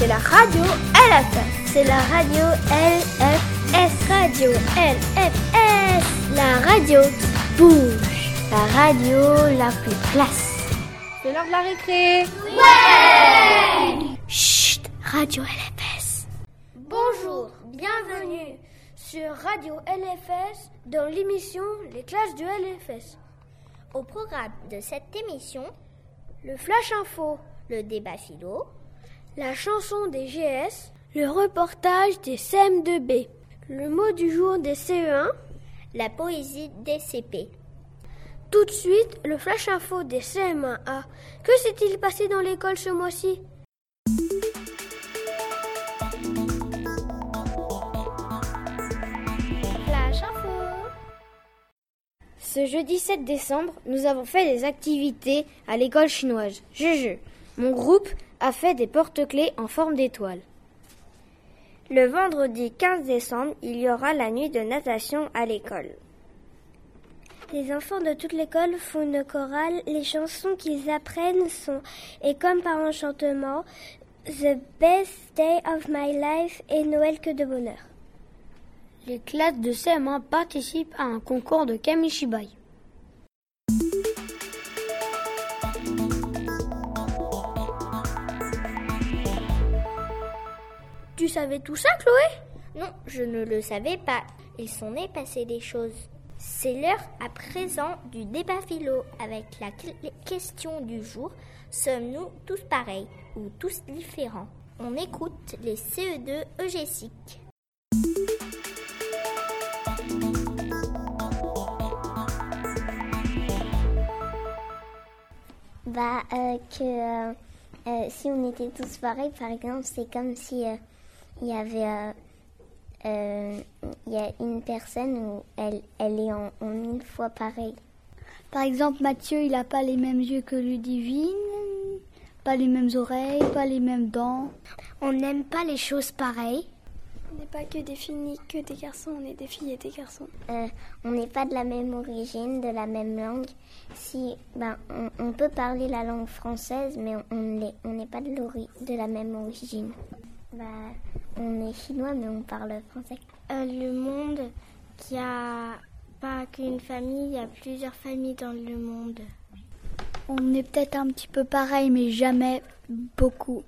C'est la radio LFS. C'est la radio LFS. Radio LFS. La radio qui bouge. La radio la plus classe. C'est l'heure de la récré. Ouais Chut, radio LFS. Bonjour, bienvenue sur Radio LFS dans l'émission Les classes du LFS. Au programme de cette émission, le Flash Info, le débat philo, la chanson des GS, le reportage des CM2B, le mot du jour des CE1, la poésie des CP. Tout de suite, le Flash Info des CM1A. Que s'est-il passé dans l'école ce mois-ci? Flash Info Ce jeudi 7 décembre, nous avons fait des activités à l'école chinoise. Juju. Mon groupe a fait des porte-clés en forme d'étoile. Le vendredi 15 décembre, il y aura la nuit de natation à l'école. Les enfants de toute l'école font une chorale. Les chansons qu'ils apprennent sont Et comme par enchantement, The Best Day of My Life et Noël que de bonheur. Les classes de CM1 participent à un concours de Kamishibai. Tu savais tout ça, Chloé? Non, je ne le savais pas. Il s'en est passé des choses. C'est l'heure à présent du débat philo avec la question du jour. Sommes-nous tous pareils ou tous différents? On écoute les CE2 EGSIC. Bah, euh, que euh, euh, si on était tous pareils, par exemple, c'est comme si il y avait il y a une personne où elle, elle est en, en mille fois pareille. Par exemple, Mathieu, il n'a pas les mêmes yeux que Ludivine, pas les mêmes oreilles, pas les mêmes dents. On n'aime pas les choses pareilles. On n'est pas que des filles que des garçons, on est des filles et des garçons. Euh, on n'est pas de la même origine, de la même langue. Si, ben, on, on peut parler la langue française, mais on n'est on pas de, de la même origine. Bah, on est chinois, mais on parle français. Euh, le monde, qui a pas qu'une famille, il y a plusieurs familles dans le monde. On est peut-être un petit peu pareil, mais jamais beaucoup.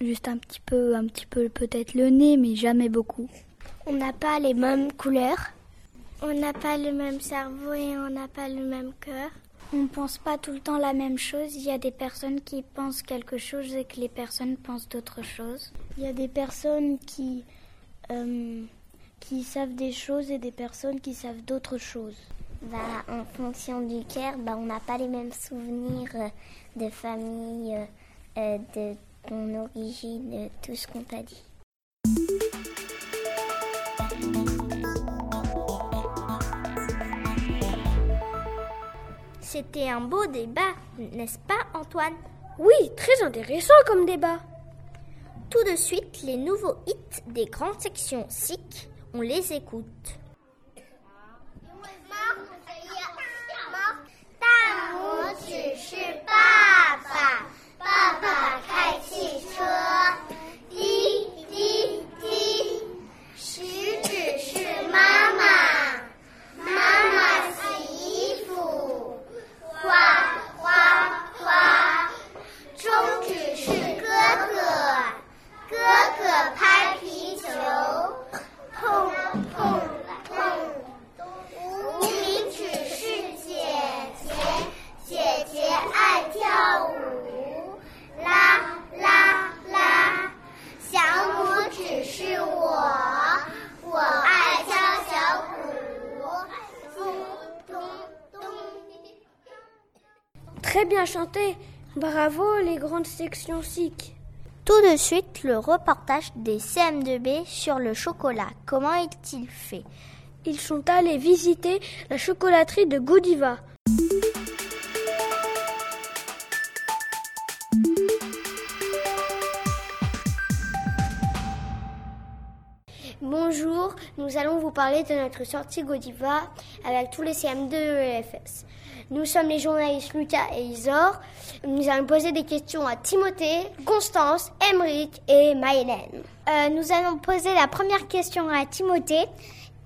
Juste un petit peu, un petit peu peut-être le nez, mais jamais beaucoup. On n'a pas les mêmes couleurs. On n'a pas le même cerveau et on n'a pas le même cœur. On ne pense pas tout le temps la même chose. Il y a des personnes qui pensent quelque chose et que les personnes pensent d'autres choses. Il y a des personnes qui, euh, qui savent des choses et des personnes qui savent d'autres choses. Bah, en fonction du cœur, bah, on n'a pas les mêmes souvenirs euh, de famille, euh, euh, de ton origine, tout ce qu'on t'a dit. C'était un beau débat, n'est-ce pas Antoine? Oui, très intéressant comme débat. Tout de suite, les nouveaux hits des grandes sections SIC, on les écoute. Très bien chanté. Bravo les grandes sections SIC. Tout de suite, le reportage des CM2B sur le chocolat. Comment est-il fait? Ils sont allés visiter la chocolaterie de Godiva. Nous allons vous parler de notre sortie Godiva avec tous les CM2 EFS. Nous sommes les journalistes Lucas et Isor. Nous allons poser des questions à Timothée, Constance, Emeric et Maëlène. Euh, nous allons poser la première question à Timothée.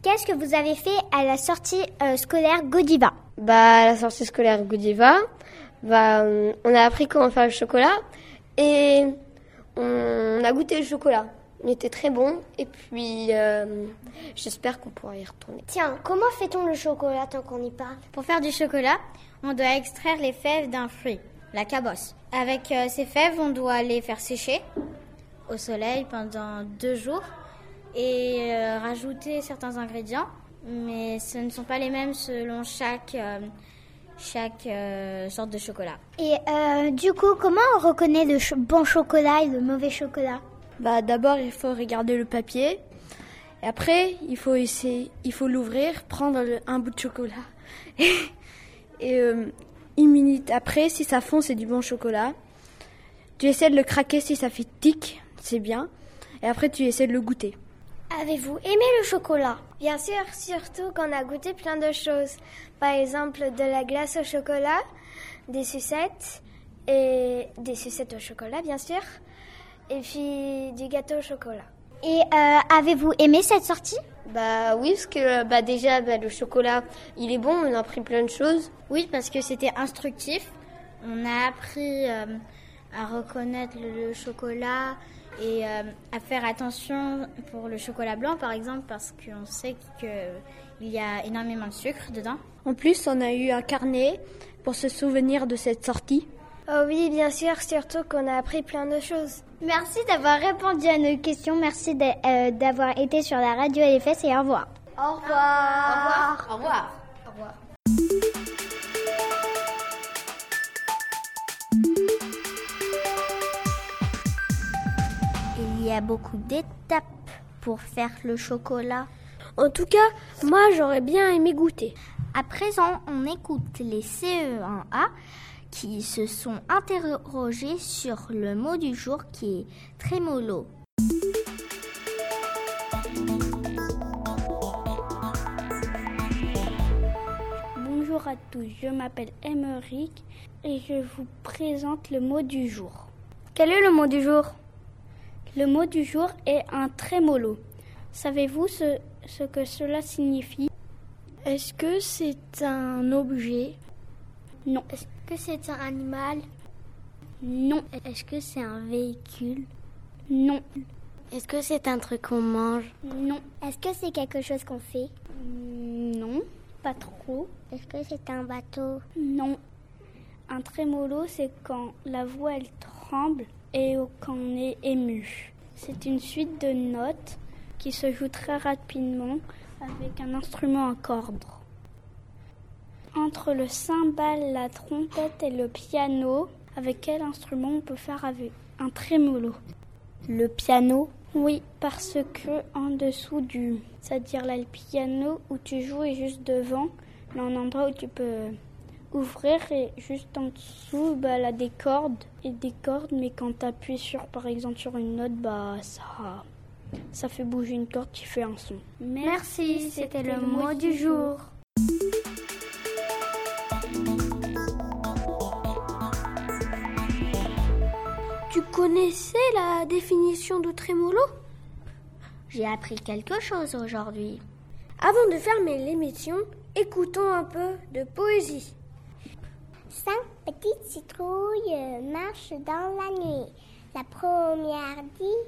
Qu'est-ce que vous avez fait à la sortie euh, scolaire Godiva Bah, à la sortie scolaire Godiva, bah, on a appris comment faire le chocolat et on a goûté le chocolat. Il était très bon et puis euh, j'espère qu'on pourra y retourner. Tiens, comment fait-on le chocolat tant qu'on y parle? Pour faire du chocolat, on doit extraire les fèves d'un fruit, la cabosse. Avec euh, ces fèves, on doit les faire sécher au soleil pendant deux jours et euh, rajouter certains ingrédients, mais ce ne sont pas les mêmes selon chaque, chaque sorte de chocolat. Et du coup, comment on reconnaît le bon chocolat et le mauvais chocolat? Bah, D'abord, il faut regarder le papier. Et après, il faut essayer, il faut l'ouvrir, prendre un bout de chocolat. et euh, une minute après, si ça fond, c'est du bon chocolat. Tu essaies de le craquer si ça fait tic, c'est bien. Et après, tu essaies de le goûter. Avez-vous aimé le chocolat? Bien sûr, surtout qu'on a goûté plein de choses. Par exemple, de la glace au chocolat, des sucettes et des sucettes au chocolat, bien sûr et puis du gâteau au chocolat. Et euh, avez-vous aimé cette sortie? Bah oui, parce que bah, déjà bah, le chocolat, il est bon, on a appris plein de choses. Oui, parce que c'était instructif. On a appris euh, à reconnaître le, chocolat et euh, à faire attention pour le chocolat blanc, par exemple, parce qu'on sait qu'il y a énormément de sucre dedans. En plus, on a eu un carnet pour se souvenir de cette sortie. Oh oui, bien sûr, surtout qu'on a appris plein de choses. Merci d'avoir répondu à nos questions. Merci euh, d'avoir été sur la radio LFS et au revoir. Au revoir. Au revoir. Au revoir. Au revoir. Il y a beaucoup d'étapes pour faire le chocolat. En tout cas, moi j'aurais bien aimé goûter. À présent, on écoute les CE1A qui se sont interrogés sur le mot du jour qui est trémolo. Bonjour à tous, je m'appelle Emeric et je vous présente le mot du jour. Quel est le mot du jour? Le mot du jour est un trémolo. Savez-vous ce, ce que cela signifie? Est-ce que c'est un objet? Non. Est-ce que c'est un animal? Non. Est-ce que c'est un véhicule? Non. Est-ce que c'est un truc qu'on mange? Non. Est-ce que c'est quelque chose qu'on fait? Non, pas trop. Est-ce que c'est un bateau? Non. Un trémolo, c'est quand la voix elle tremble et quand on est ému. C'est une suite de notes qui se joue très rapidement avec un instrument à cordes. Entre le cymbale, la trompette et le piano, avec quel instrument on peut faire avec un trémolo? Le piano? Oui, parce que en dessous du, c'est-à-dire là le piano où tu joues est juste devant, là un endroit où tu peux ouvrir et juste en dessous, bah là des cordes et des cordes, mais quand tu appuies sur par exemple sur une note, bah ça ça fait bouger une corde qui fait un son. Merci, c'était le mot du jour. Tu connaissais la définition de trémolo J'ai appris quelque chose aujourd'hui. Avant de fermer l'émission, écoutons un peu de poésie. Cinq petites citrouilles marchent dans la nuit. La première dit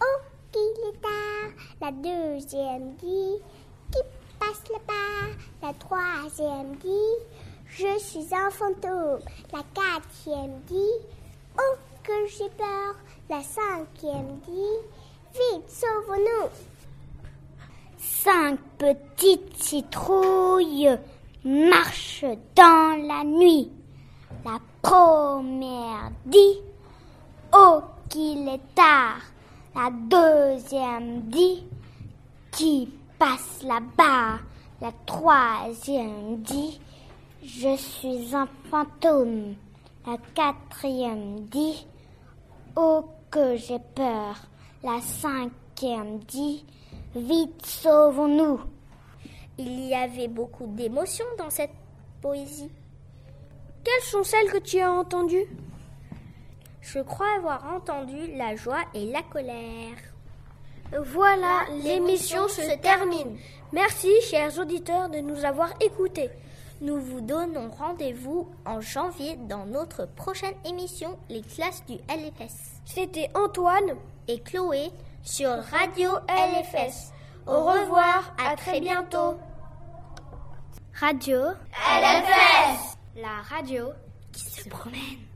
Oh, qu'il est tard. La deuxième dit Qui passe là-bas La troisième dit Je suis un fantôme. La quatrième dit Oh, que j'ai peur. La cinquième dit Vite, sauvons-nous. Cinq petites citrouilles marchent dans la nuit. La première dit Oh, qu'il est tard. La deuxième dit Qui passe là-bas. La troisième dit Je suis un fantôme. La quatrième dit Oh, que j'ai peur. La cinquième dit Vite, sauvons-nous. Il y avait beaucoup d'émotions dans cette poésie. Quelles sont celles que tu as entendues? Je crois avoir entendu la joie et la colère. Voilà, l'émission se termine. Merci, chers auditeurs, de nous avoir écoutés. Nous vous donnons rendez-vous en janvier dans notre prochaine émission, les classes du LFS. C'était Antoine et Chloé sur Radio LFS. Au revoir, à très bientôt. Radio LFS La radio qui se promène.